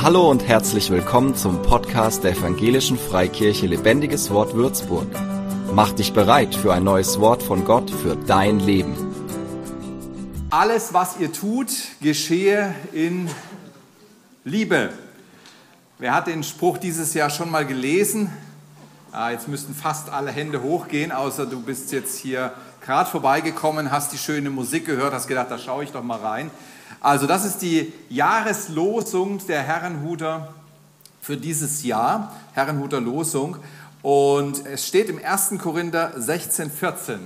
Hallo und herzlich willkommen zum Podcast der Evangelischen Freikirche Lebendiges Wort Würzburg. Mach dich bereit für ein neues Wort von Gott für dein Leben. Alles, was ihr tut, geschehe in Liebe. Wer hat den Spruch dieses Jahr schon mal gelesen? Ah, jetzt müssten fast alle Hände hochgehen, außer du bist jetzt hier gerade vorbeigekommen, hast die schöne Musik gehört, hast gedacht, da schaue ich doch mal rein. Also das ist die Jahreslosung der Herrenhuter für dieses Jahr, Herrenhuter Losung. Und es steht im 1. Korinther 16, 14.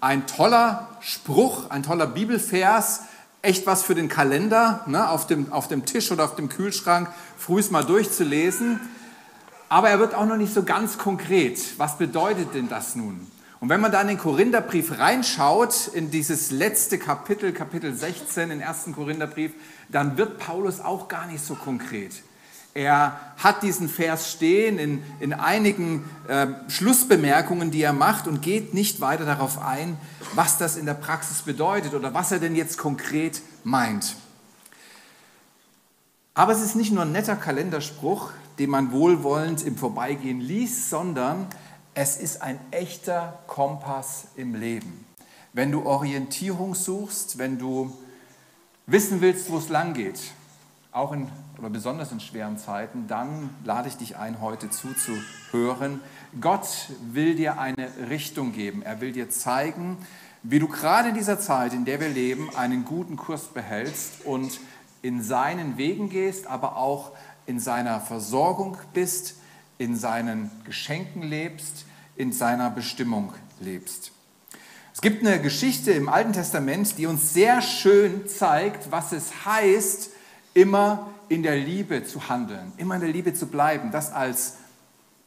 Ein toller Spruch, ein toller Bibelvers, echt was für den Kalender, ne, auf, dem, auf dem Tisch oder auf dem Kühlschrank, frühs mal durchzulesen. Aber er wird auch noch nicht so ganz konkret. Was bedeutet denn das nun? Und wenn man dann in den Korintherbrief reinschaut, in dieses letzte Kapitel, Kapitel 16, den ersten Korintherbrief, dann wird Paulus auch gar nicht so konkret. Er hat diesen Vers stehen in, in einigen äh, Schlussbemerkungen, die er macht und geht nicht weiter darauf ein, was das in der Praxis bedeutet oder was er denn jetzt konkret meint. Aber es ist nicht nur ein netter Kalenderspruch, den man wohlwollend im Vorbeigehen liest, sondern es ist ein echter Kompass im Leben. Wenn du Orientierung suchst, wenn du wissen willst, wo es lang geht, auch in oder besonders in schweren Zeiten, dann lade ich dich ein, heute zuzuhören. Gott will dir eine Richtung geben. Er will dir zeigen, wie du gerade in dieser Zeit, in der wir leben, einen guten Kurs behältst und in seinen Wegen gehst, aber auch in seiner Versorgung bist, in seinen Geschenken lebst, in seiner Bestimmung lebst. Es gibt eine Geschichte im Alten Testament, die uns sehr schön zeigt, was es heißt, immer in der Liebe zu handeln, immer in der Liebe zu bleiben, das als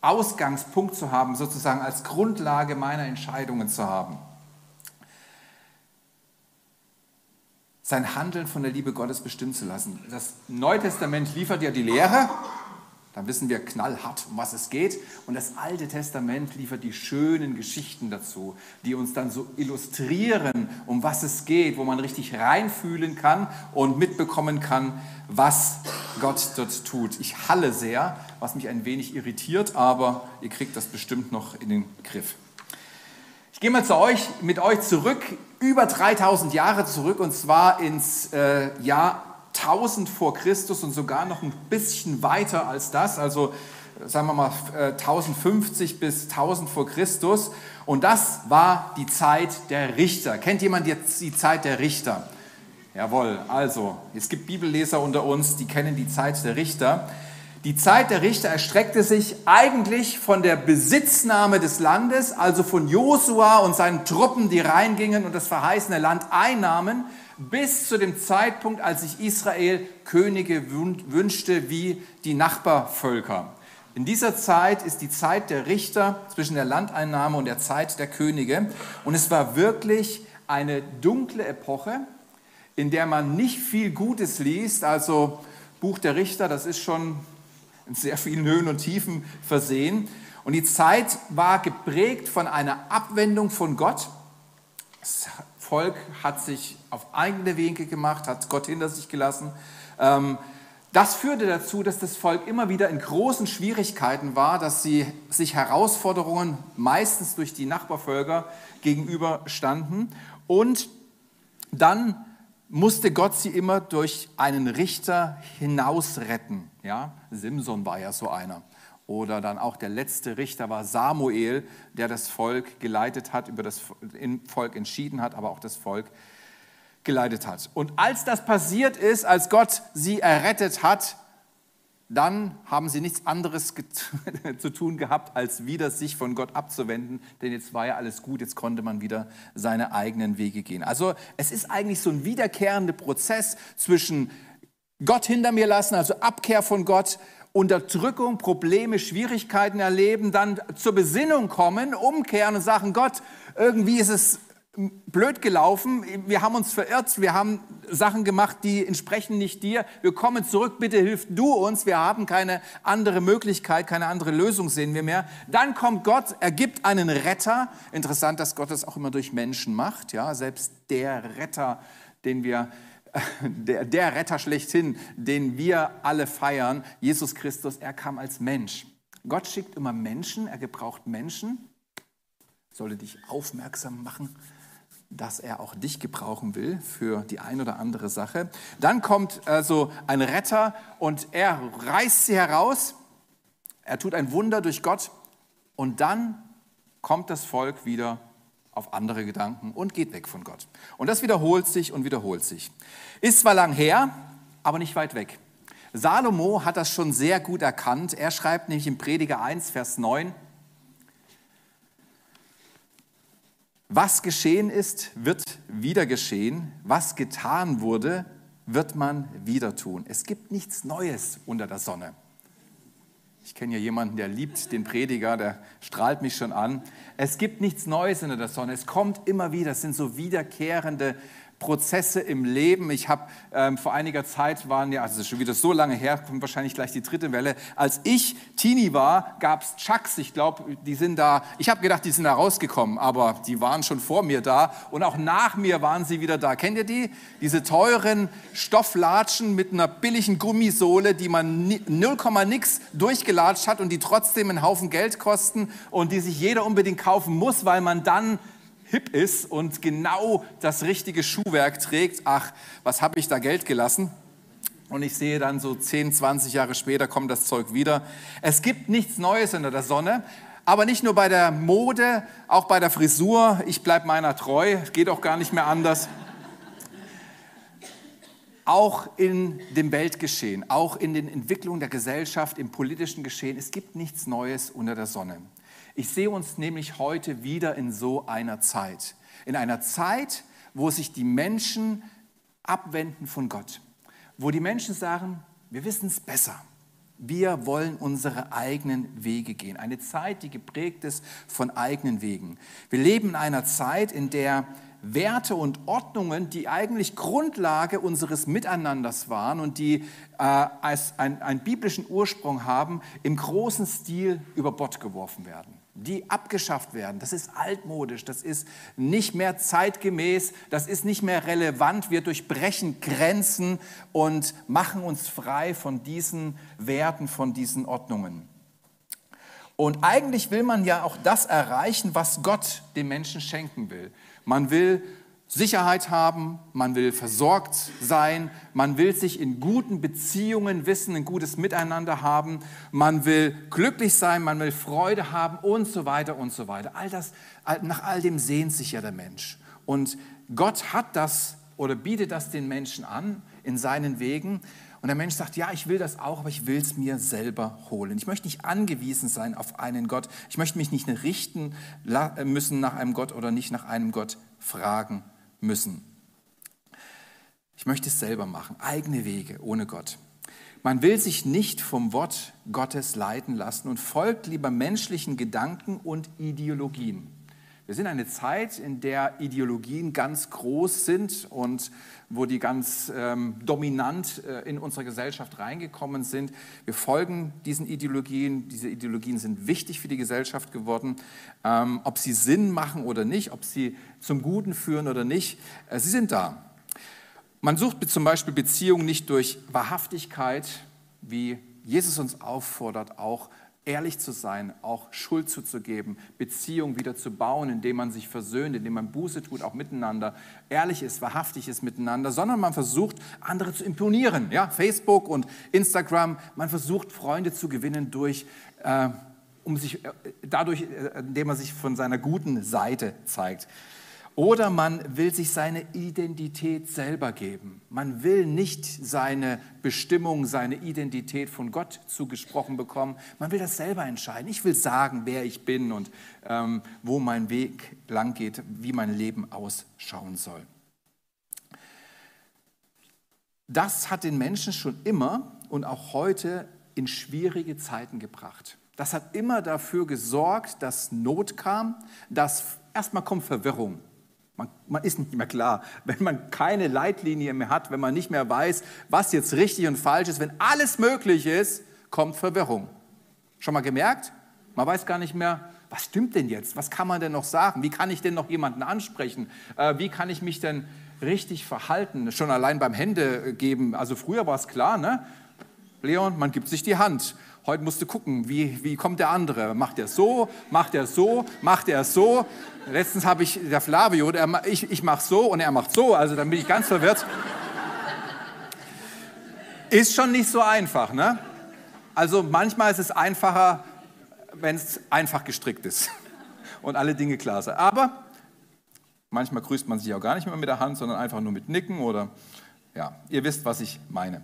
Ausgangspunkt zu haben, sozusagen als Grundlage meiner Entscheidungen zu haben. Sein Handeln von der Liebe Gottes bestimmen zu lassen. Das Neue Testament liefert ja die Lehre, dann wissen wir knallhart, um was es geht. Und das Alte Testament liefert die schönen Geschichten dazu, die uns dann so illustrieren, um was es geht, wo man richtig reinfühlen kann und mitbekommen kann, was Gott dort tut. Ich halle sehr, was mich ein wenig irritiert, aber ihr kriegt das bestimmt noch in den Griff. Ich gehe mal zu euch, mit euch zurück, über 3000 Jahre zurück, und zwar ins äh, Jahr 1000 vor Christus und sogar noch ein bisschen weiter als das, also sagen wir mal 1050 äh, bis 1000 vor Christus. Und das war die Zeit der Richter. Kennt jemand jetzt die Zeit der Richter? Jawohl, also es gibt Bibelleser unter uns, die kennen die Zeit der Richter. Die Zeit der Richter erstreckte sich eigentlich von der Besitznahme des Landes, also von Josua und seinen Truppen, die reingingen und das verheißene Land einnahmen, bis zu dem Zeitpunkt, als sich Israel Könige wünschte wie die Nachbarvölker. In dieser Zeit ist die Zeit der Richter zwischen der Landeinnahme und der Zeit der Könige. Und es war wirklich eine dunkle Epoche, in der man nicht viel Gutes liest. Also Buch der Richter, das ist schon in sehr vielen Höhen und Tiefen versehen. Und die Zeit war geprägt von einer Abwendung von Gott. Volk hat sich auf eigene Wege gemacht, hat Gott hinter sich gelassen. Ähm, das führte dazu, dass das Volk immer wieder in großen Schwierigkeiten war, dass sie sich Herausforderungen meistens durch die Nachbarvölker gegenüberstanden. Und dann musste Gott sie immer durch einen Richter hinausretten. Ja, Simson war ja so einer. Oder dann auch der letzte Richter war Samuel, der das Volk geleitet hat, über das Volk entschieden hat, aber auch das Volk geleitet hat. Und als das passiert ist, als Gott sie errettet hat, dann haben sie nichts anderes zu tun gehabt, als wieder sich von Gott abzuwenden, denn jetzt war ja alles gut, jetzt konnte man wieder seine eigenen Wege gehen. Also es ist eigentlich so ein wiederkehrender Prozess zwischen Gott hinter mir lassen, also Abkehr von Gott, Unterdrückung, Probleme, Schwierigkeiten erleben, dann zur Besinnung kommen, umkehren und sagen, Gott, irgendwie ist es blöd gelaufen, wir haben uns verirrt, wir haben Sachen gemacht, die entsprechen nicht dir, wir kommen zurück, bitte hilf du uns, wir haben keine andere Möglichkeit, keine andere Lösung sehen wir mehr. Dann kommt Gott, er gibt einen Retter. Interessant, dass Gott das auch immer durch Menschen macht, ja, selbst der Retter, den wir der, der Retter schlechthin, den wir alle feiern, Jesus Christus, er kam als Mensch. Gott schickt immer Menschen, er gebraucht Menschen, sollte dich aufmerksam machen, dass er auch dich gebrauchen will für die ein oder andere Sache. Dann kommt also ein Retter und er reißt sie heraus, er tut ein Wunder durch Gott und dann kommt das Volk wieder auf andere Gedanken und geht weg von Gott. Und das wiederholt sich und wiederholt sich. Ist zwar lang her, aber nicht weit weg. Salomo hat das schon sehr gut erkannt. Er schreibt nämlich im Prediger 1, Vers 9, was geschehen ist, wird wieder geschehen. Was getan wurde, wird man wieder tun. Es gibt nichts Neues unter der Sonne. Ich kenne ja jemanden, der liebt den Prediger, der strahlt mich schon an. Es gibt nichts Neues unter der Sonne. Es kommt immer wieder. Es sind so wiederkehrende Prozesse im Leben. Ich habe ähm, vor einiger Zeit waren ja, also das ist schon wieder so lange her, kommt wahrscheinlich gleich die dritte Welle. Als ich Teenie war, gab es Chucks. Ich glaube, die sind da. Ich habe gedacht, die sind da rausgekommen, aber die waren schon vor mir da und auch nach mir waren sie wieder da. Kennt ihr die? Diese teuren Stofflatschen mit einer billigen Gummisohle, die man 0, nix durchgelatscht hat und die trotzdem einen Haufen Geld kosten und die sich jeder unbedingt kaufen muss, weil man dann hip ist und genau das richtige Schuhwerk trägt, ach, was habe ich da Geld gelassen? Und ich sehe dann so 10, 20 Jahre später kommt das Zeug wieder. Es gibt nichts Neues unter der Sonne, aber nicht nur bei der Mode, auch bei der Frisur. Ich bleibe meiner treu, geht auch gar nicht mehr anders. Auch in dem Weltgeschehen, auch in den Entwicklungen der Gesellschaft, im politischen Geschehen, es gibt nichts Neues unter der Sonne. Ich sehe uns nämlich heute wieder in so einer Zeit. In einer Zeit, wo sich die Menschen abwenden von Gott. Wo die Menschen sagen, wir wissen es besser. Wir wollen unsere eigenen Wege gehen. Eine Zeit, die geprägt ist von eigenen Wegen. Wir leben in einer Zeit, in der Werte und Ordnungen, die eigentlich Grundlage unseres Miteinanders waren und die äh, als ein, einen biblischen Ursprung haben, im großen Stil über Bord geworfen werden die abgeschafft werden. Das ist altmodisch, das ist nicht mehr zeitgemäß, das ist nicht mehr relevant. Wir durchbrechen Grenzen und machen uns frei von diesen Werten, von diesen Ordnungen. Und eigentlich will man ja auch das erreichen, was Gott dem Menschen schenken will. Man will Sicherheit haben, man will versorgt sein, man will sich in guten Beziehungen wissen, ein gutes Miteinander haben, man will glücklich sein, man will Freude haben und so weiter und so weiter. All das, nach all dem sehnt sich ja der Mensch. Und Gott hat das oder bietet das den Menschen an in seinen Wegen. Und der Mensch sagt, ja, ich will das auch, aber ich will es mir selber holen. Ich möchte nicht angewiesen sein auf einen Gott. Ich möchte mich nicht richten müssen nach einem Gott oder nicht nach einem Gott fragen müssen. Ich möchte es selber machen, eigene Wege ohne Gott. Man will sich nicht vom Wort Gottes leiten lassen und folgt lieber menschlichen Gedanken und Ideologien. Wir sind eine Zeit, in der Ideologien ganz groß sind und wo die ganz ähm, dominant äh, in unsere Gesellschaft reingekommen sind. Wir folgen diesen Ideologien. Diese Ideologien sind wichtig für die Gesellschaft geworden. Ähm, ob sie Sinn machen oder nicht, ob sie zum Guten führen oder nicht, äh, sie sind da. Man sucht zum Beispiel Beziehungen nicht durch Wahrhaftigkeit, wie Jesus uns auffordert, auch ehrlich zu sein, auch Schuld zuzugeben, Beziehungen wieder zu bauen, indem man sich versöhnt, indem man Buße tut, auch miteinander, ehrlich ist, wahrhaftig ist miteinander, sondern man versucht, andere zu imponieren. Ja, Facebook und Instagram, man versucht, Freunde zu gewinnen durch, äh, um sich, äh, dadurch, äh, indem man sich von seiner guten Seite zeigt. Oder man will sich seine Identität selber geben. Man will nicht seine Bestimmung, seine Identität von Gott zugesprochen bekommen. Man will das selber entscheiden. Ich will sagen, wer ich bin und ähm, wo mein Weg lang geht, wie mein Leben ausschauen soll. Das hat den Menschen schon immer und auch heute in schwierige Zeiten gebracht. Das hat immer dafür gesorgt, dass Not kam, dass erstmal kommt Verwirrung. Man, man, ist nicht mehr klar. Wenn man keine Leitlinie mehr hat, wenn man nicht mehr weiß, was jetzt richtig und falsch ist, wenn alles möglich ist, kommt Verwirrung. Schon mal gemerkt? Man weiß gar nicht mehr, was stimmt denn jetzt? Was kann man denn noch sagen? Wie kann ich denn noch jemanden ansprechen? Äh, wie kann ich mich denn richtig verhalten, schon allein beim Hände geben. Also früher war es klar, ne? Leon, man gibt sich die Hand. Heute musst du gucken, wie, wie kommt der andere? Macht er so? Macht er so? Macht er so? Letztens habe ich, der Flavio, der, ich, ich mache so und er macht so, also dann bin ich ganz verwirrt. Ist schon nicht so einfach, ne? Also manchmal ist es einfacher, wenn es einfach gestrickt ist und alle Dinge klar sind. Aber manchmal grüßt man sich auch gar nicht mehr mit der Hand, sondern einfach nur mit Nicken oder ja, ihr wisst, was ich meine.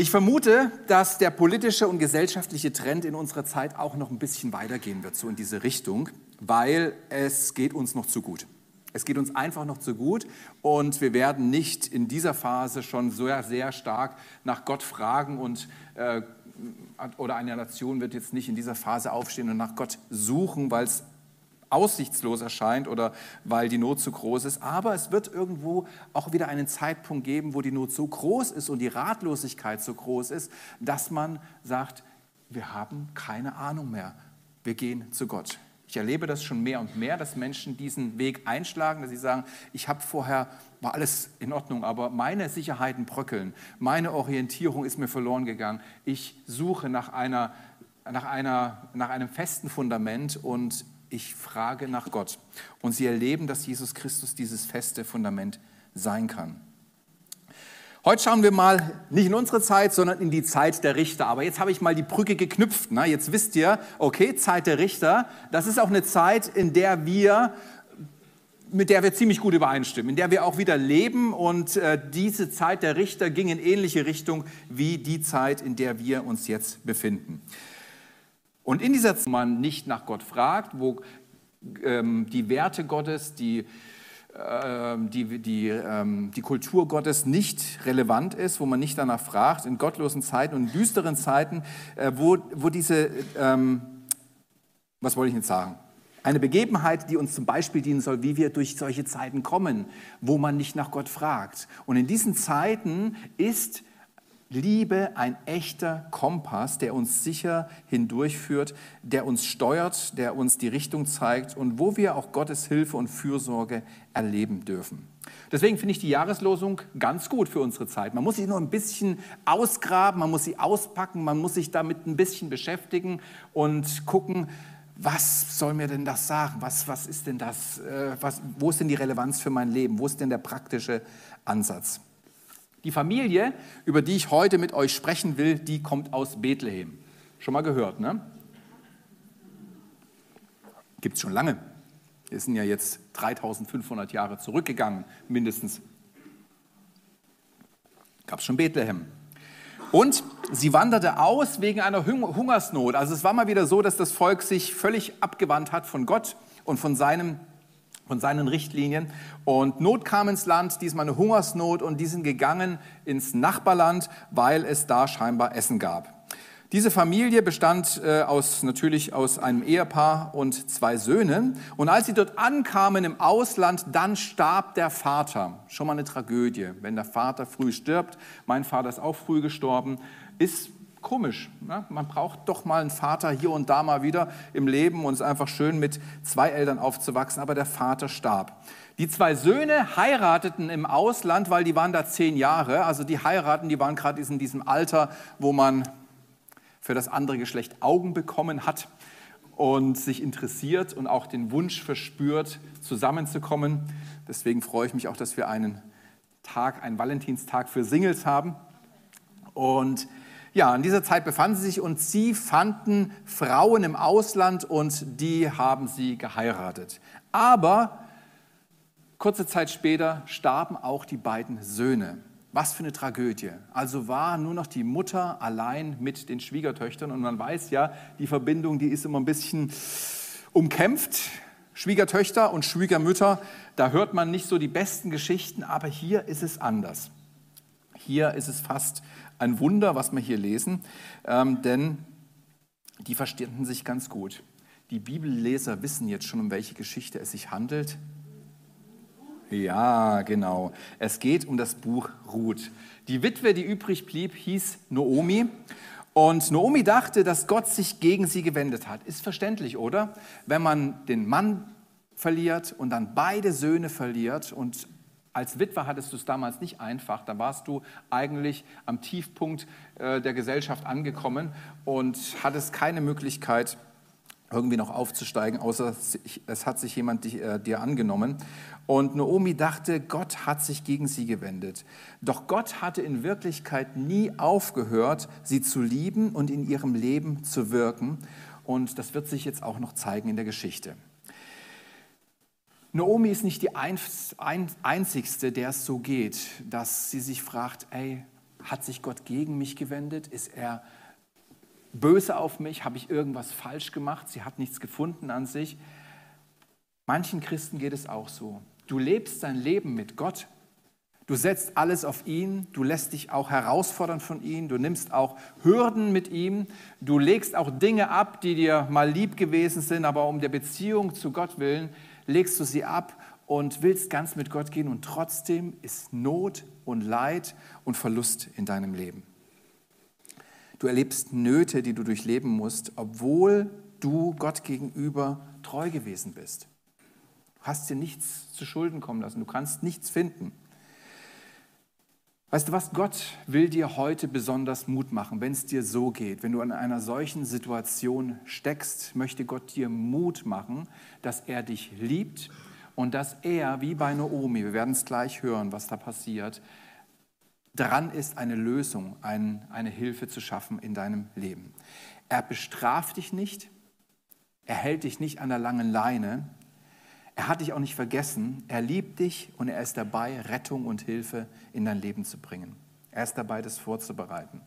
Ich vermute, dass der politische und gesellschaftliche Trend in unserer Zeit auch noch ein bisschen weitergehen wird, so in diese Richtung, weil es geht uns noch zu gut. Es geht uns einfach noch zu gut und wir werden nicht in dieser Phase schon sehr, sehr stark nach Gott fragen und äh, oder eine Nation wird jetzt nicht in dieser Phase aufstehen und nach Gott suchen, weil es aussichtslos erscheint oder weil die Not zu groß ist. Aber es wird irgendwo auch wieder einen Zeitpunkt geben, wo die Not so groß ist und die Ratlosigkeit so groß ist, dass man sagt, wir haben keine Ahnung mehr. Wir gehen zu Gott. Ich erlebe das schon mehr und mehr, dass Menschen diesen Weg einschlagen, dass sie sagen, ich habe vorher, war alles in Ordnung, aber meine Sicherheiten bröckeln, meine Orientierung ist mir verloren gegangen. Ich suche nach, einer, nach, einer, nach einem festen Fundament und ich frage nach Gott. Und sie erleben, dass Jesus Christus dieses feste Fundament sein kann. Heute schauen wir mal nicht in unsere Zeit, sondern in die Zeit der Richter. Aber jetzt habe ich mal die Brücke geknüpft. Ne? Jetzt wisst ihr, okay, Zeit der Richter, das ist auch eine Zeit, in der wir mit der wir ziemlich gut übereinstimmen, in der wir auch wieder leben. Und äh, diese Zeit der Richter ging in ähnliche Richtung wie die Zeit, in der wir uns jetzt befinden. Und in dieser Zeit, wo man nicht nach Gott fragt, wo ähm, die Werte Gottes, die, ähm, die, die, ähm, die Kultur Gottes nicht relevant ist, wo man nicht danach fragt, in gottlosen Zeiten und düsteren Zeiten, äh, wo, wo diese, ähm, was wollte ich jetzt sagen? Eine Begebenheit, die uns zum Beispiel dienen soll, wie wir durch solche Zeiten kommen, wo man nicht nach Gott fragt. Und in diesen Zeiten ist Liebe ein echter Kompass, der uns sicher hindurchführt, der uns steuert, der uns die Richtung zeigt und wo wir auch Gottes Hilfe und Fürsorge erleben dürfen. Deswegen finde ich die Jahreslosung ganz gut für unsere Zeit. Man muss sich nur ein bisschen ausgraben, man muss sie auspacken, man muss sich damit ein bisschen beschäftigen und gucken, was soll mir denn das sagen? Was, was ist denn das? Äh, was, wo ist denn die Relevanz für mein Leben? Wo ist denn der praktische Ansatz? Die Familie, über die ich heute mit euch sprechen will, die kommt aus Bethlehem. Schon mal gehört, ne? Gibt es schon lange. Wir sind ja jetzt 3500 Jahre zurückgegangen, mindestens. Gab es schon Bethlehem. Und sie wanderte aus wegen einer Hungersnot. Also es war mal wieder so, dass das Volk sich völlig abgewandt hat von Gott und von seinem von seinen Richtlinien. Und Not kam ins Land, diesmal eine Hungersnot, und die sind gegangen ins Nachbarland, weil es da scheinbar Essen gab. Diese Familie bestand äh, aus, natürlich aus einem Ehepaar und zwei Söhnen. Und als sie dort ankamen im Ausland, dann starb der Vater. Schon mal eine Tragödie, wenn der Vater früh stirbt. Mein Vater ist auch früh gestorben. Ist komisch. Ne? Man braucht doch mal einen Vater hier und da mal wieder im Leben und es ist einfach schön, mit zwei Eltern aufzuwachsen. Aber der Vater starb. Die zwei Söhne heirateten im Ausland, weil die waren da zehn Jahre. Also die heiraten, die waren gerade in diesem Alter, wo man für das andere Geschlecht Augen bekommen hat und sich interessiert und auch den Wunsch verspürt, zusammenzukommen. Deswegen freue ich mich auch, dass wir einen Tag, einen Valentinstag für Singles haben. Und ja, in dieser Zeit befanden sie sich und sie fanden Frauen im Ausland und die haben sie geheiratet. Aber kurze Zeit später starben auch die beiden Söhne. Was für eine Tragödie. Also war nur noch die Mutter allein mit den Schwiegertöchtern und man weiß ja, die Verbindung, die ist immer ein bisschen umkämpft. Schwiegertöchter und Schwiegermütter, da hört man nicht so die besten Geschichten, aber hier ist es anders. Hier ist es fast ein Wunder, was wir hier lesen, ähm, denn die verstanden sich ganz gut. Die Bibelleser wissen jetzt schon, um welche Geschichte es sich handelt. Ja, genau. Es geht um das Buch Ruth. Die Witwe, die übrig blieb, hieß Noomi. Und Noomi dachte, dass Gott sich gegen sie gewendet hat. Ist verständlich, oder? Wenn man den Mann verliert und dann beide Söhne verliert und als Witwer hattest du es damals nicht einfach. Da warst du eigentlich am Tiefpunkt äh, der Gesellschaft angekommen und hattest keine Möglichkeit, irgendwie noch aufzusteigen, außer es hat sich jemand äh, dir angenommen. Und Naomi dachte, Gott hat sich gegen sie gewendet. Doch Gott hatte in Wirklichkeit nie aufgehört, sie zu lieben und in ihrem Leben zu wirken. Und das wird sich jetzt auch noch zeigen in der Geschichte. Naomi ist nicht die einzigste, der es so geht, dass sie sich fragt, ey, hat sich Gott gegen mich gewendet? Ist er böse auf mich? Habe ich irgendwas falsch gemacht? Sie hat nichts gefunden an sich. Manchen Christen geht es auch so. Du lebst dein Leben mit Gott. Du setzt alles auf ihn. Du lässt dich auch herausfordern von ihm. Du nimmst auch Hürden mit ihm. Du legst auch Dinge ab, die dir mal lieb gewesen sind, aber um der Beziehung zu Gott willen legst du sie ab und willst ganz mit Gott gehen und trotzdem ist Not und Leid und Verlust in deinem Leben. Du erlebst Nöte, die du durchleben musst, obwohl du Gott gegenüber treu gewesen bist. Du hast dir nichts zu Schulden kommen lassen, du kannst nichts finden. Weißt du was, Gott will dir heute besonders Mut machen, wenn es dir so geht. Wenn du in einer solchen Situation steckst, möchte Gott dir Mut machen, dass er dich liebt und dass er, wie bei Naomi, wir werden es gleich hören, was da passiert, dran ist, eine Lösung, ein, eine Hilfe zu schaffen in deinem Leben. Er bestraft dich nicht, er hält dich nicht an der langen Leine, er hat dich auch nicht vergessen. Er liebt dich und er ist dabei, Rettung und Hilfe in dein Leben zu bringen. Er ist dabei, das vorzubereiten.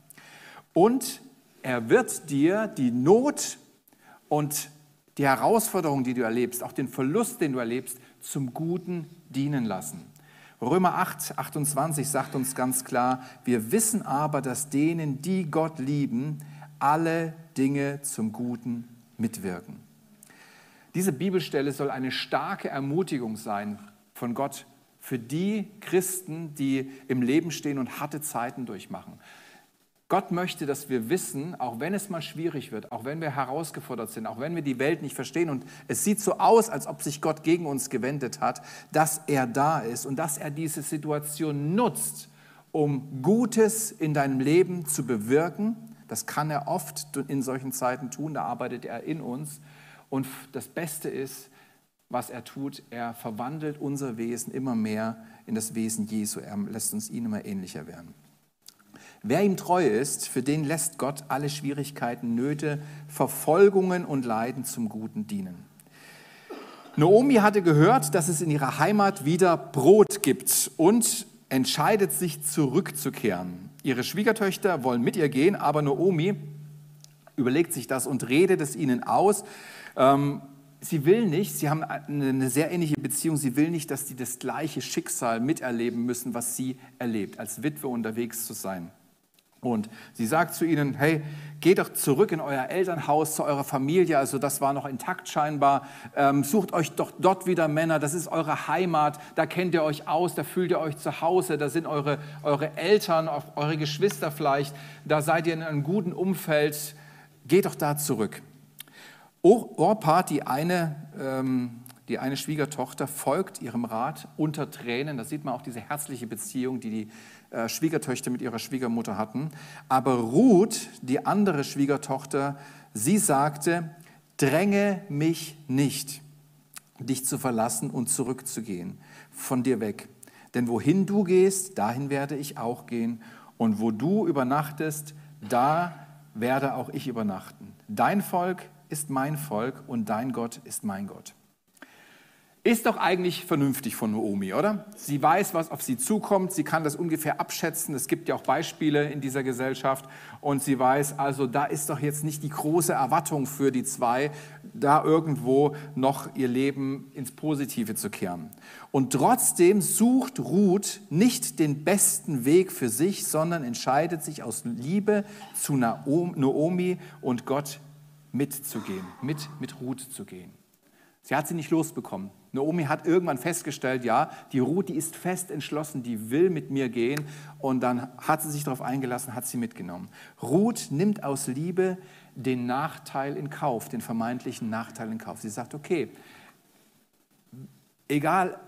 Und er wird dir die Not und die Herausforderung, die du erlebst, auch den Verlust, den du erlebst, zum Guten dienen lassen. Römer 8, 28 sagt uns ganz klar, wir wissen aber, dass denen, die Gott lieben, alle Dinge zum Guten mitwirken. Diese Bibelstelle soll eine starke Ermutigung sein von Gott für die Christen, die im Leben stehen und harte Zeiten durchmachen. Gott möchte, dass wir wissen, auch wenn es mal schwierig wird, auch wenn wir herausgefordert sind, auch wenn wir die Welt nicht verstehen und es sieht so aus, als ob sich Gott gegen uns gewendet hat, dass er da ist und dass er diese Situation nutzt, um Gutes in deinem Leben zu bewirken. Das kann er oft in solchen Zeiten tun, da arbeitet er in uns. Und das Beste ist, was er tut, er verwandelt unser Wesen immer mehr in das Wesen Jesu. Er lässt uns ihn immer ähnlicher werden. Wer ihm treu ist, für den lässt Gott alle Schwierigkeiten, Nöte, Verfolgungen und Leiden zum Guten dienen. Naomi hatte gehört, dass es in ihrer Heimat wieder Brot gibt und entscheidet sich zurückzukehren. Ihre Schwiegertöchter wollen mit ihr gehen, aber Naomi überlegt sich das und redet es ihnen aus ähm, sie will nicht, sie haben eine sehr ähnliche Beziehung, sie will nicht, dass sie das gleiche Schicksal miterleben müssen, was sie erlebt, als Witwe unterwegs zu sein. Und sie sagt zu ihnen, hey, geht doch zurück in euer Elternhaus, zu eurer Familie, also das war noch intakt scheinbar, ähm, sucht euch doch dort wieder Männer, das ist eure Heimat, da kennt ihr euch aus, da fühlt ihr euch zu Hause, da sind eure, eure Eltern, eure Geschwister vielleicht, da seid ihr in einem guten Umfeld, geht doch da zurück. Orpa, die eine, ähm, die eine Schwiegertochter, folgt ihrem Rat unter Tränen. Da sieht man auch diese herzliche Beziehung, die die äh, Schwiegertöchter mit ihrer Schwiegermutter hatten. Aber Ruth, die andere Schwiegertochter, sie sagte, dränge mich nicht, dich zu verlassen und zurückzugehen, von dir weg. Denn wohin du gehst, dahin werde ich auch gehen. Und wo du übernachtest, da werde auch ich übernachten. Dein Volk ist mein Volk und dein Gott ist mein Gott. Ist doch eigentlich vernünftig von Naomi, oder? Sie weiß, was auf sie zukommt, sie kann das ungefähr abschätzen. Es gibt ja auch Beispiele in dieser Gesellschaft und sie weiß, also da ist doch jetzt nicht die große Erwartung für die zwei, da irgendwo noch ihr Leben ins Positive zu kehren. Und trotzdem sucht Ruth nicht den besten Weg für sich, sondern entscheidet sich aus Liebe zu Naomi und Gott mitzugehen, mit, mit Ruth zu gehen. Sie hat sie nicht losbekommen. Naomi hat irgendwann festgestellt, ja, die Ruth, die ist fest entschlossen, die will mit mir gehen. Und dann hat sie sich darauf eingelassen, hat sie mitgenommen. Ruth nimmt aus Liebe den Nachteil in Kauf, den vermeintlichen Nachteil in Kauf. Sie sagt, okay, egal,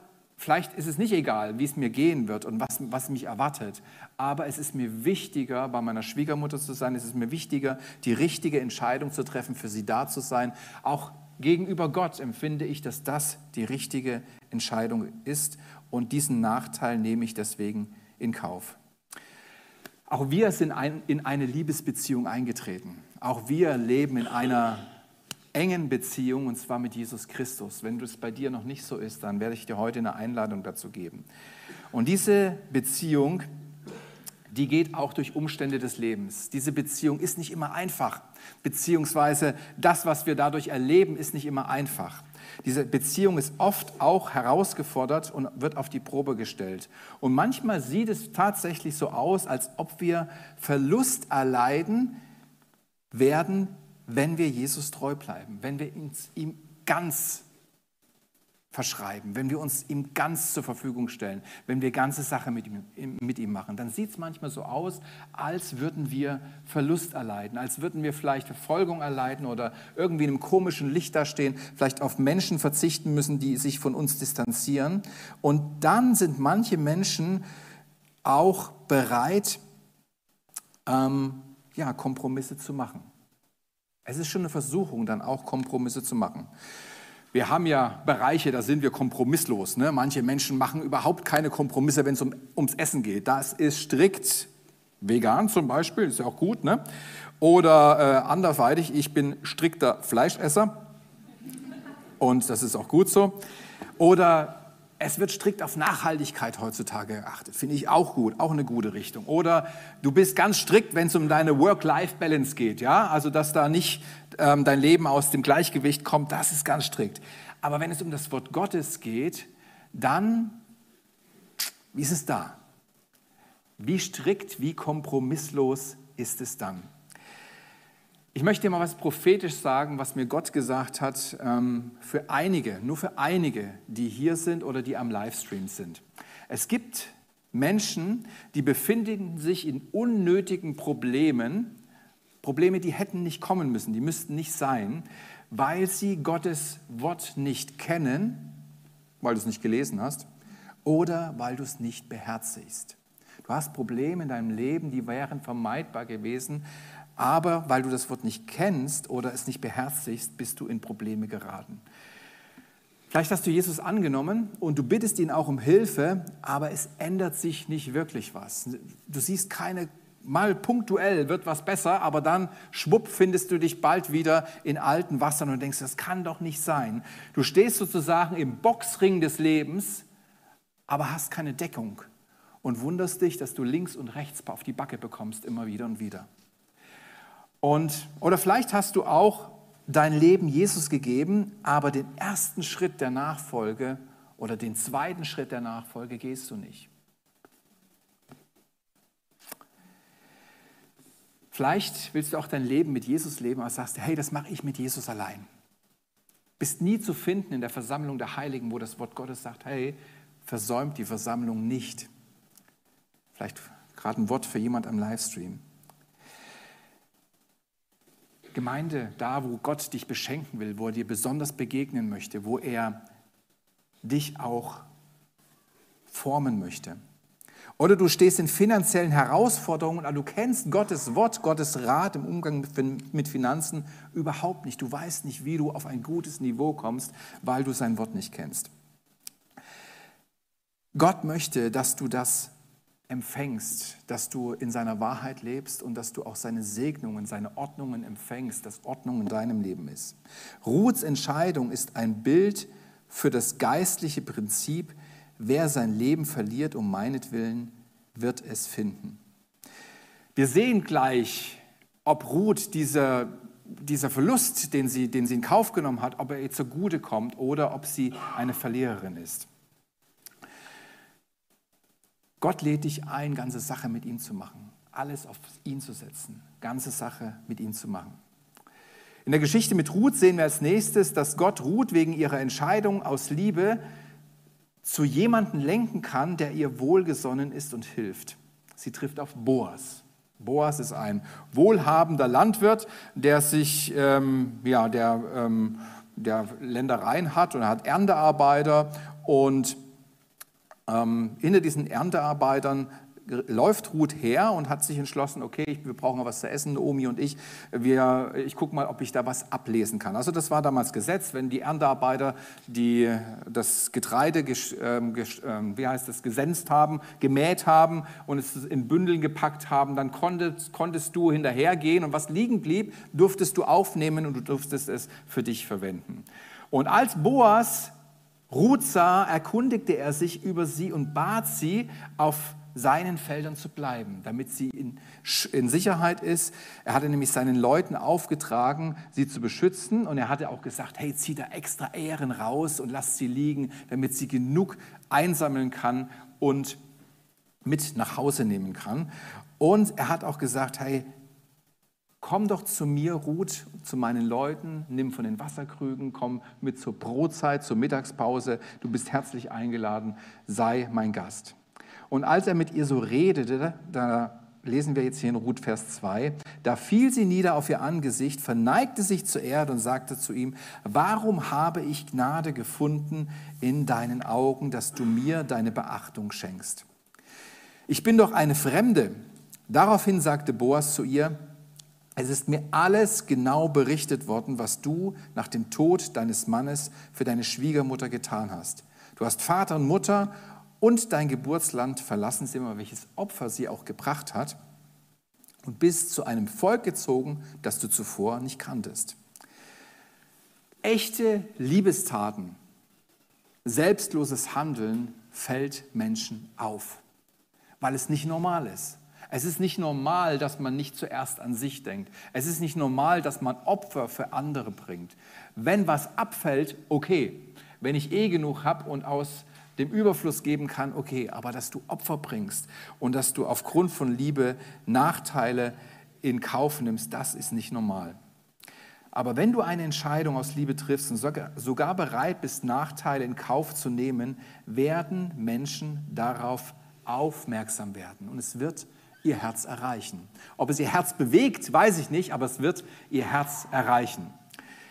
vielleicht ist es nicht egal, wie es mir gehen wird und was, was mich erwartet, aber es ist mir wichtiger, bei meiner Schwiegermutter zu sein, es ist mir wichtiger, die richtige Entscheidung zu treffen, für sie da zu sein. Auch gegenüber Gott empfinde ich, dass das die richtige Entscheidung ist und diesen Nachteil nehme ich deswegen in Kauf. Auch wir sind in eine Liebesbeziehung eingetreten. Auch wir leben in einer engen Beziehung und zwar mit Jesus Christus. Wenn es bei dir noch nicht so ist, dann werde ich dir heute eine Einladung dazu geben. Und diese Beziehung, die geht auch durch Umstände des Lebens. Diese Beziehung ist nicht immer einfach, beziehungsweise das, was wir dadurch erleben, ist nicht immer einfach. Diese Beziehung ist oft auch herausgefordert und wird auf die Probe gestellt. Und manchmal sieht es tatsächlich so aus, als ob wir Verlust erleiden werden, wenn wir Jesus treu bleiben, wenn wir uns ihm ganz verschreiben, wenn wir uns ihm ganz zur Verfügung stellen, wenn wir ganze Sache mit ihm, mit ihm machen, dann sieht es manchmal so aus, als würden wir Verlust erleiden, als würden wir vielleicht Verfolgung erleiden oder irgendwie in einem komischen Licht dastehen, vielleicht auf Menschen verzichten müssen, die sich von uns distanzieren. Und dann sind manche Menschen auch bereit, ähm, ja, Kompromisse zu machen. Es ist schon eine Versuchung, dann auch Kompromisse zu machen. Wir haben ja Bereiche, da sind wir kompromisslos. Ne? Manche Menschen machen überhaupt keine Kompromisse, wenn es um, ums Essen geht. Das ist strikt vegan zum Beispiel, ist ja auch gut. Ne? Oder äh, anderweitig, ich bin strikter Fleischesser und das ist auch gut so. Oder es wird strikt auf Nachhaltigkeit heutzutage geachtet. Finde ich auch gut, auch eine gute Richtung. Oder du bist ganz strikt, wenn es um deine Work-Life-Balance geht. Ja? Also, dass da nicht ähm, dein Leben aus dem Gleichgewicht kommt, das ist ganz strikt. Aber wenn es um das Wort Gottes geht, dann, wie ist es da? Wie strikt, wie kompromisslos ist es dann? Ich möchte dir mal was prophetisch sagen, was mir Gott gesagt hat, ähm, für einige, nur für einige, die hier sind oder die am Livestream sind. Es gibt Menschen, die befinden sich in unnötigen Problemen, Probleme, die hätten nicht kommen müssen, die müssten nicht sein, weil sie Gottes Wort nicht kennen, weil du es nicht gelesen hast, oder weil du es nicht beherzigst. Du hast Probleme in deinem Leben, die wären vermeidbar gewesen, aber weil du das Wort nicht kennst oder es nicht beherzigst, bist du in Probleme geraten. Vielleicht hast du Jesus angenommen und du bittest ihn auch um Hilfe, aber es ändert sich nicht wirklich was. Du siehst keine, mal punktuell wird was besser, aber dann schwupp findest du dich bald wieder in alten Wassern und denkst, das kann doch nicht sein. Du stehst sozusagen im Boxring des Lebens, aber hast keine Deckung und wunderst dich, dass du links und rechts auf die Backe bekommst, immer wieder und wieder. Und, oder vielleicht hast du auch dein Leben Jesus gegeben, aber den ersten Schritt der Nachfolge oder den zweiten Schritt der Nachfolge gehst du nicht. Vielleicht willst du auch dein Leben mit Jesus leben, aber sagst, hey, das mache ich mit Jesus allein. Bist nie zu finden in der Versammlung der Heiligen, wo das Wort Gottes sagt, hey, versäumt die Versammlung nicht. Vielleicht gerade ein Wort für jemand am Livestream. Gemeinde da, wo Gott dich beschenken will, wo er dir besonders begegnen möchte, wo er dich auch formen möchte. Oder du stehst in finanziellen Herausforderungen, aber du kennst Gottes Wort, Gottes Rat im Umgang mit Finanzen überhaupt nicht. Du weißt nicht, wie du auf ein gutes Niveau kommst, weil du sein Wort nicht kennst. Gott möchte, dass du das empfängst, dass du in seiner Wahrheit lebst und dass du auch seine Segnungen, seine Ordnungen empfängst, dass Ordnung in deinem Leben ist. Ruths Entscheidung ist ein Bild für das geistliche Prinzip, wer sein Leben verliert um meinetwillen, wird es finden. Wir sehen gleich, ob Ruth dieser, dieser Verlust, den sie, den sie in Kauf genommen hat, ob er ihr zugute kommt oder ob sie eine Verliererin ist. Gott lädt dich ein, ganze Sache mit ihm zu machen, alles auf ihn zu setzen, ganze Sache mit ihm zu machen. In der Geschichte mit Ruth sehen wir als nächstes, dass Gott Ruth wegen ihrer Entscheidung aus Liebe zu jemandem lenken kann, der ihr wohlgesonnen ist und hilft. Sie trifft auf Boas. Boas ist ein wohlhabender Landwirt, der sich, ähm, ja, der ähm, der Ländereien hat und er hat Erntearbeiter und ähm, hinter diesen Erntearbeitern läuft Ruth her und hat sich entschlossen, okay, wir brauchen was zu essen, Omi und ich. Wir, ich gucke mal, ob ich da was ablesen kann. Also das war damals Gesetz, wenn die Erntearbeiter die, das Getreide ähm, ähm, wie heißt das, gesenzt haben, gemäht haben und es in Bündeln gepackt haben, dann konntest, konntest du hinterhergehen und was liegen blieb, durftest du aufnehmen und du durftest es für dich verwenden. Und als Boas Ruth sah, erkundigte er sich über sie und bat sie, auf seinen Feldern zu bleiben, damit sie in, in, Sicherheit ist. Er hatte nämlich seinen Leuten aufgetragen, sie zu beschützen. Und er hatte auch gesagt, hey, zieh da extra Ähren raus und lasst sie liegen, damit sie genug einsammeln kann und mit nach Hause nehmen kann. Und er hat auch gesagt, hey, komm doch zu mir, Ruth, zu meinen Leuten, nimm von den Wasserkrügen, komm mit zur Brotzeit, zur Mittagspause. Du bist herzlich eingeladen, sei mein Gast. Und als er mit ihr so redete, da lesen wir jetzt hier in Ruth Vers 2, da fiel sie nieder auf ihr Angesicht, verneigte sich zur Erde und sagte zu ihm, warum habe ich Gnade gefunden in deinen Augen, dass du mir deine Beachtung schenkst? Ich bin doch eine Fremde. Daraufhin sagte Boas zu ihr, es ist mir alles genau berichtet worden, was du nach dem Tod deines Mannes für deine Schwiegermutter getan hast. Du hast Vater und Mutter und dein Geburtsland verlassen sie immer, welches Opfer sie auch gebracht hat, und bist zu einem Volk gezogen, das du zuvor nicht kanntest. Echte Liebestaten, selbstloses Handeln fällt Menschen auf, weil es nicht normal ist. Es ist nicht normal, dass man nicht zuerst an sich denkt. Es ist nicht normal, dass man Opfer für andere bringt. Wenn was abfällt, okay. Wenn ich eh genug habe und aus dem Überfluss geben kann, okay, aber dass du Opfer bringst und dass du aufgrund von Liebe Nachteile in Kauf nimmst, das ist nicht normal. Aber wenn du eine Entscheidung aus Liebe triffst und sogar bereit bist, Nachteile in Kauf zu nehmen, werden Menschen darauf aufmerksam werden und es wird ihr Herz erreichen. Ob es ihr Herz bewegt, weiß ich nicht, aber es wird ihr Herz erreichen.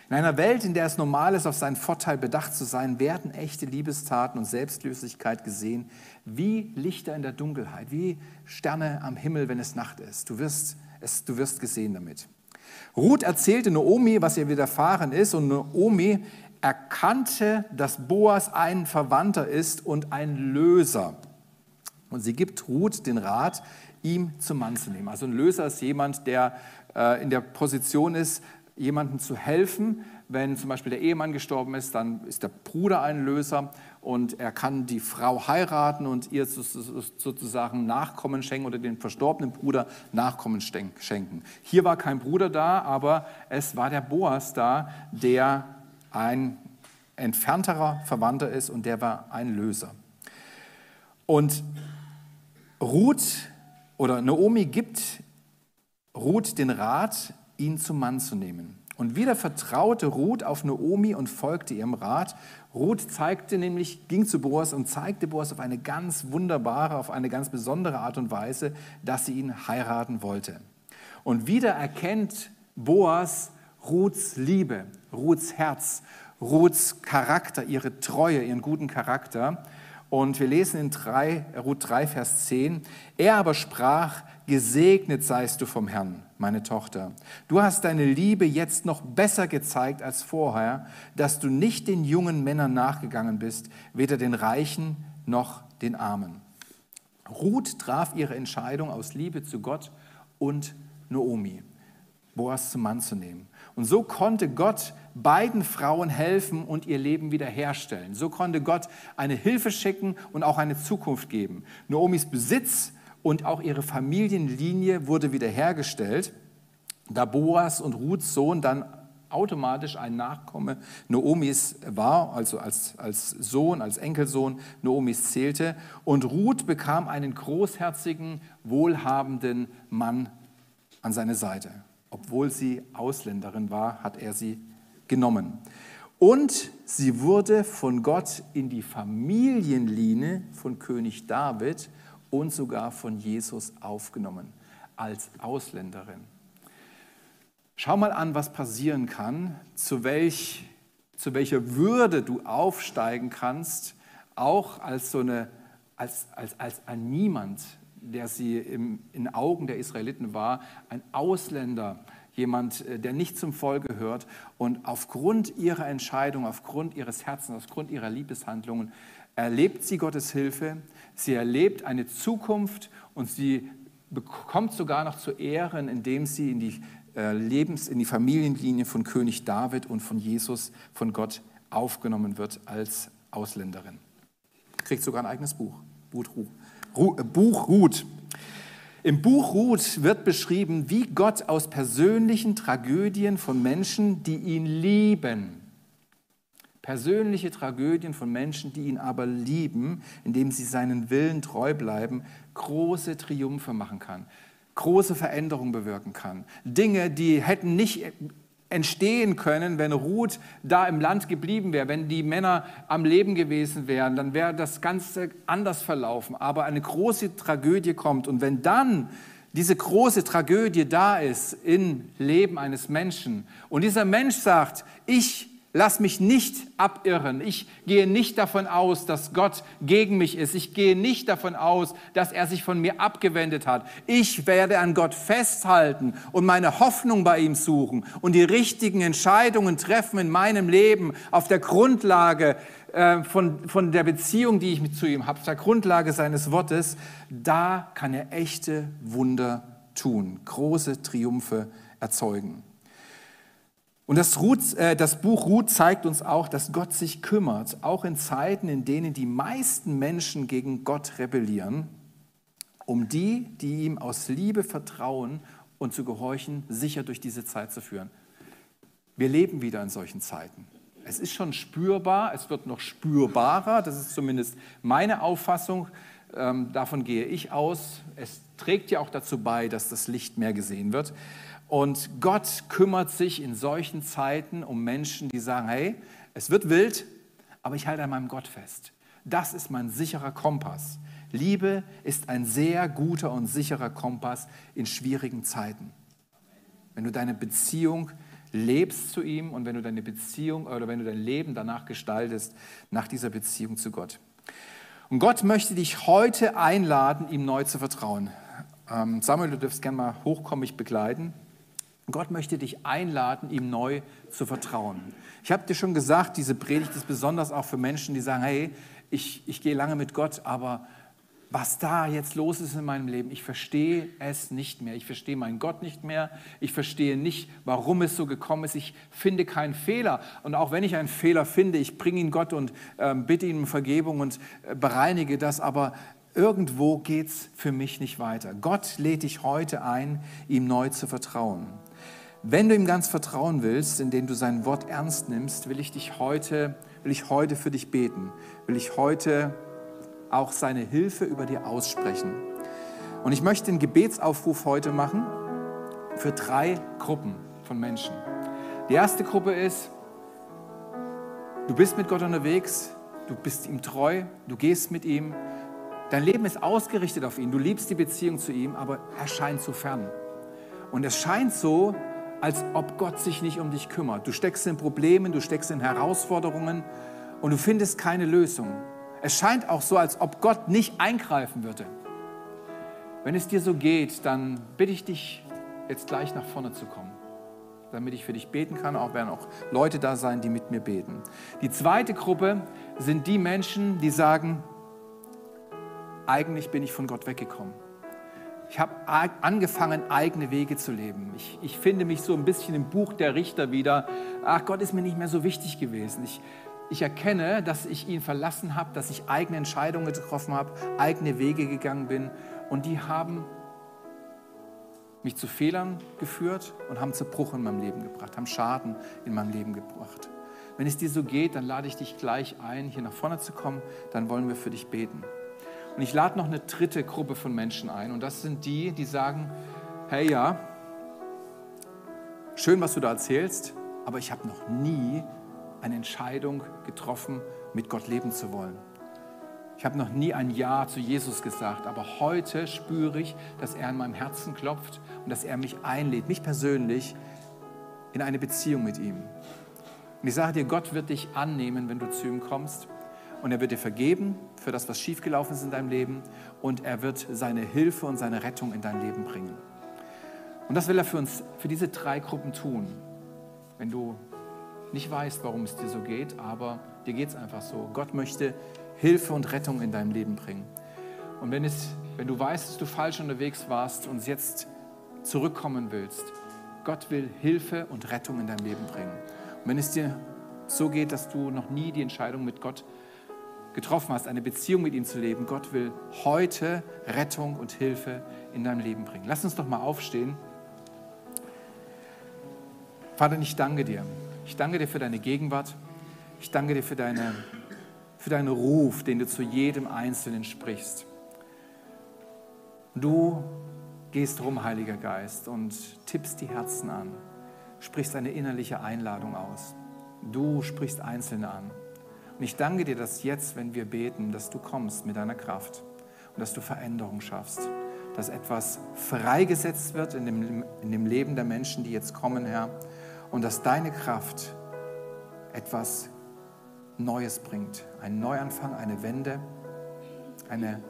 In einer Welt, in der es normal ist, auf seinen Vorteil bedacht zu sein, werden echte Liebestaten und Selbstlösigkeit gesehen wie Lichter in der Dunkelheit, wie Sterne am Himmel, wenn es Nacht ist. Du wirst, es, du wirst gesehen damit. Ruth erzählte Naomi, was ihr widerfahren ist, und Naomi erkannte, dass Boas ein Verwandter ist und ein Löser. Und sie gibt Ruth den Rat, ihm zum Mann zu nehmen. Also ein Löser ist jemand, der äh, in der Position ist, jemandem zu helfen. Wenn zum Beispiel der Ehemann gestorben ist, dann ist der Bruder ein Löser und er kann die Frau heiraten und ihr sozusagen Nachkommen schenken oder den verstorbenen Bruder Nachkommen schenken. Hier war kein Bruder da, aber es war der Boas da, der ein entfernterer Verwandter ist und der war ein Löser. Und Ruth oder Naomi gibt Ruth den Rat, ihn zum Mann zu nehmen. Und wieder vertraute Ruth auf Naomi und folgte ihrem Rat. Ruth zeigte nämlich, ging zu Boas und zeigte Boas auf eine ganz wunderbare, auf eine ganz besondere Art und Weise, dass sie ihn heiraten wollte. Und wieder erkennt Boas Ruths Liebe, Ruths Herz, Ruths Charakter, ihre Treue, ihren guten Charakter. Und wir lesen in 3, Ruth 3, Vers 10, er aber sprach, gesegnet seist du vom Herrn meine Tochter. Du hast deine Liebe jetzt noch besser gezeigt als vorher, dass du nicht den jungen Männern nachgegangen bist, weder den Reichen noch den Armen. Ruth traf ihre Entscheidung aus Liebe zu Gott und Naomi, Boas zum Mann zu nehmen. Und so konnte Gott beiden Frauen helfen und ihr Leben wiederherstellen. So konnte Gott eine Hilfe schicken und auch eine Zukunft geben. Naomis Besitz und auch ihre Familienlinie wurde wiederhergestellt, da Boas und Ruths Sohn dann automatisch ein Nachkomme Noomis war, also als, als Sohn, als Enkelsohn Noomis zählte. Und Ruth bekam einen großherzigen, wohlhabenden Mann an seine Seite. Obwohl sie Ausländerin war, hat er sie genommen. Und sie wurde von Gott in die Familienlinie von König David und sogar von Jesus aufgenommen als Ausländerin. Schau mal an, was passieren kann, zu welch zu welcher Würde du aufsteigen kannst, auch als so eine, als, als, als ein Niemand, der sie im, in Augen der Israeliten war, ein Ausländer, jemand, äh, der nicht zum Volk gehört. Und aufgrund ihrer Entscheidung, aufgrund ihres Herzens, aufgrund ihrer Liebeshandlungen erlebt sie Gottes Hilfe, sie erlebt eine Zukunft und sie bekommt sogar noch zu Ehren, indem sie in die äh, Lebens-, in die Familienlinie von König David und von Jesus, von Gott aufgenommen wird als Ausländerin. Kriegt sogar ein eigenes Buch, Buch Ruth. Im Buch Ruth wird beschrieben, wie Gott aus persönlichen Tragödien von Menschen, die ihn lieben, persönliche Tragödien von Menschen, die ihn aber lieben, indem sie seinen Willen treu bleiben, große Triumphe machen kann, große Veränderungen bewirken kann. Dinge, die hätten nicht entstehen können, wenn Ruth da im Land geblieben wäre, wenn die Männer am Leben gewesen wären, dann wäre das Ganze anders verlaufen. Aber eine große Tragödie kommt und wenn dann diese große Tragödie da ist im Leben eines Menschen und dieser Mensch sagt, ich Lass mich nicht abirren. Ich gehe nicht davon aus, dass Gott gegen mich ist. Ich gehe nicht davon aus, dass er sich von mir abgewendet hat. Ich werde an Gott festhalten und meine Hoffnung bei ihm suchen und die richtigen Entscheidungen treffen in meinem Leben auf der Grundlage äh, von, von der Beziehung, die ich zu ihm habe, auf der Grundlage seines Wortes. Da kann er echte Wunder tun, große Triumphe erzeugen. Und das, Ruth, äh, das, Buch Ruth zeigt uns auch, dass Gott sich kümmert, auch in Zeiten, in denen die meisten Menschen gegen Gott rebellieren, um die, die ihm aus Liebe vertrauen und zu gehorchen, sicher durch diese Zeit zu führen. Wir leben wieder in solchen Zeiten. Es ist schon spürbar, es wird noch spürbarer, das ist zumindest meine Auffassung, ähm, davon gehe ich aus. Es trägt ja auch dazu bei, dass das Licht mehr gesehen wird. Und Gott kümmert sich in solchen Zeiten um Menschen, die sagen, hey, es wird wild, aber ich halte an meinem Gott fest. Das ist mein sicherer Kompass. Liebe ist ein sehr guter und sicherer Kompass in schwierigen Zeiten. Wenn du deine Beziehung lebst zu ihm und wenn du deine Beziehung oder wenn du dein Leben danach gestaltest, nach dieser Beziehung zu Gott. Und Gott möchte dich heute einladen, ihm neu zu vertrauen. Ähm, Samuel, du darfst gerne mal hochkommen, mich begleiten. Gott möchte dich einladen, ihm neu zu vertrauen. Ich habe dir schon gesagt, diese Predigt ist besonders auch für Menschen, die sagen, hey, ich, ich gehe lange mit Gott, aber was da jetzt los ist in meinem Leben, ich verstehe es nicht mehr. Ich verstehe meinen Gott nicht mehr. Ich verstehe nicht, warum es so gekommen ist. Ich finde keinen Fehler. Und auch wenn ich einen Fehler finde, ich bringe ihn Gott und äh, bitte ihn um Vergebung und äh, bereinige das. Aber irgendwo geht es für mich nicht weiter. Gott lädt dich heute ein, ihm neu zu vertrauen. Wenn du ihm ganz vertrauen willst, indem du sein Wort ernst nimmst, will ich dich heute, will ich heute für dich beten, will ich heute auch seine Hilfe über dir aussprechen. Und ich möchte den Gebetsaufruf heute machen für drei Gruppen von Menschen. Die erste Gruppe ist, du bist mit Gott unterwegs, du bist ihm treu, du gehst mit ihm, dein Leben ist ausgerichtet auf ihn, du liebst die Beziehung zu ihm, aber er scheint so fern. Und es scheint so, als ob Gott sich nicht um dich kümmert. Du steckst in Problemen, du steckst in Herausforderungen und du findest keine Lösung. Es scheint auch so, als ob Gott nicht eingreifen würde. Wenn es dir so geht, dann bitte ich dich, jetzt gleich nach vorne zu kommen, damit ich für dich beten kann. Auch werden auch Leute da sein, die mit mir beten. Die zweite Gruppe sind die Menschen, die sagen, eigentlich bin ich von Gott weggekommen. Ich habe angefangen, eigene Wege zu leben. Ich, ich, finde mich so ein bisschen im Buch der Richter wieder. Ach, Gott ist mir nicht mehr so wichtig gewesen. Ich, ich erkenne, dass ich ihn verlassen habe, dass ich eigene Entscheidungen getroffen habe, eigene Wege gegangen bin. Und die haben mich zu Fehlern geführt und haben Zerbruch in meinem Leben gebracht, haben Schaden in meinem Leben gebracht. Wenn es dir so geht, dann lade ich dich gleich ein, hier nach vorne zu kommen. Dann wollen wir für dich beten. Und ich lade noch eine dritte Gruppe von Menschen ein. Und das sind die, die sagen, hey ja, schön, was du da erzählst, aber ich habe noch nie eine Entscheidung getroffen, mit Gott leben zu wollen. Ich habe noch nie ein Ja zu Jesus gesagt, aber heute spüre ich, dass er in meinem Herzen klopft und dass er mich einlädt, mich persönlich, in eine Beziehung mit ihm. Und ich sage dir, Gott wird dich annehmen, wenn du zu ihm kommst. Und er wird dir vergeben für das, was schiefgelaufen ist in deinem Leben. Und er wird seine Hilfe und seine Rettung in dein Leben bringen. Und das will er für uns, für diese drei Gruppen tun. Wenn du nicht weißt, warum es dir so geht, aber dir geht es einfach so. Gott möchte Hilfe und Rettung in deinem Leben bringen. Und wenn, es, wenn du weißt, dass du falsch unterwegs warst und jetzt zurückkommen willst, Gott will Hilfe und Rettung in dein Leben bringen. Und wenn es dir so geht, dass du noch nie die Entscheidung mit Gott getroffen hast, eine Beziehung mit ihm zu leben, Gott will heute Rettung und Hilfe in dein Leben bringen. Lass uns doch mal aufstehen. Vater, ich danke dir. Ich danke dir für deine Gegenwart. Ich danke dir für, deine, für deinen Ruf, den du zu jedem Einzelnen sprichst. Du gehst rum, Heiliger Geist, und tippst die Herzen an, sprichst eine innerliche Einladung aus. Du sprichst Einzelne an. Und ich danke dir, dass jetzt, wenn wir beten, dass du kommst mit deiner Kraft und dass du Veränderung schaffst, dass etwas freigesetzt wird in dem, in dem Leben der Menschen, die jetzt kommen, Herr, und dass deine Kraft etwas Neues bringt. Ein Neuanfang, eine Wende, eine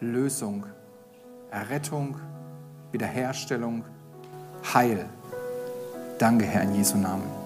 Lösung, Errettung, Wiederherstellung, Heil. Danke, Herr, in Jesu Namen.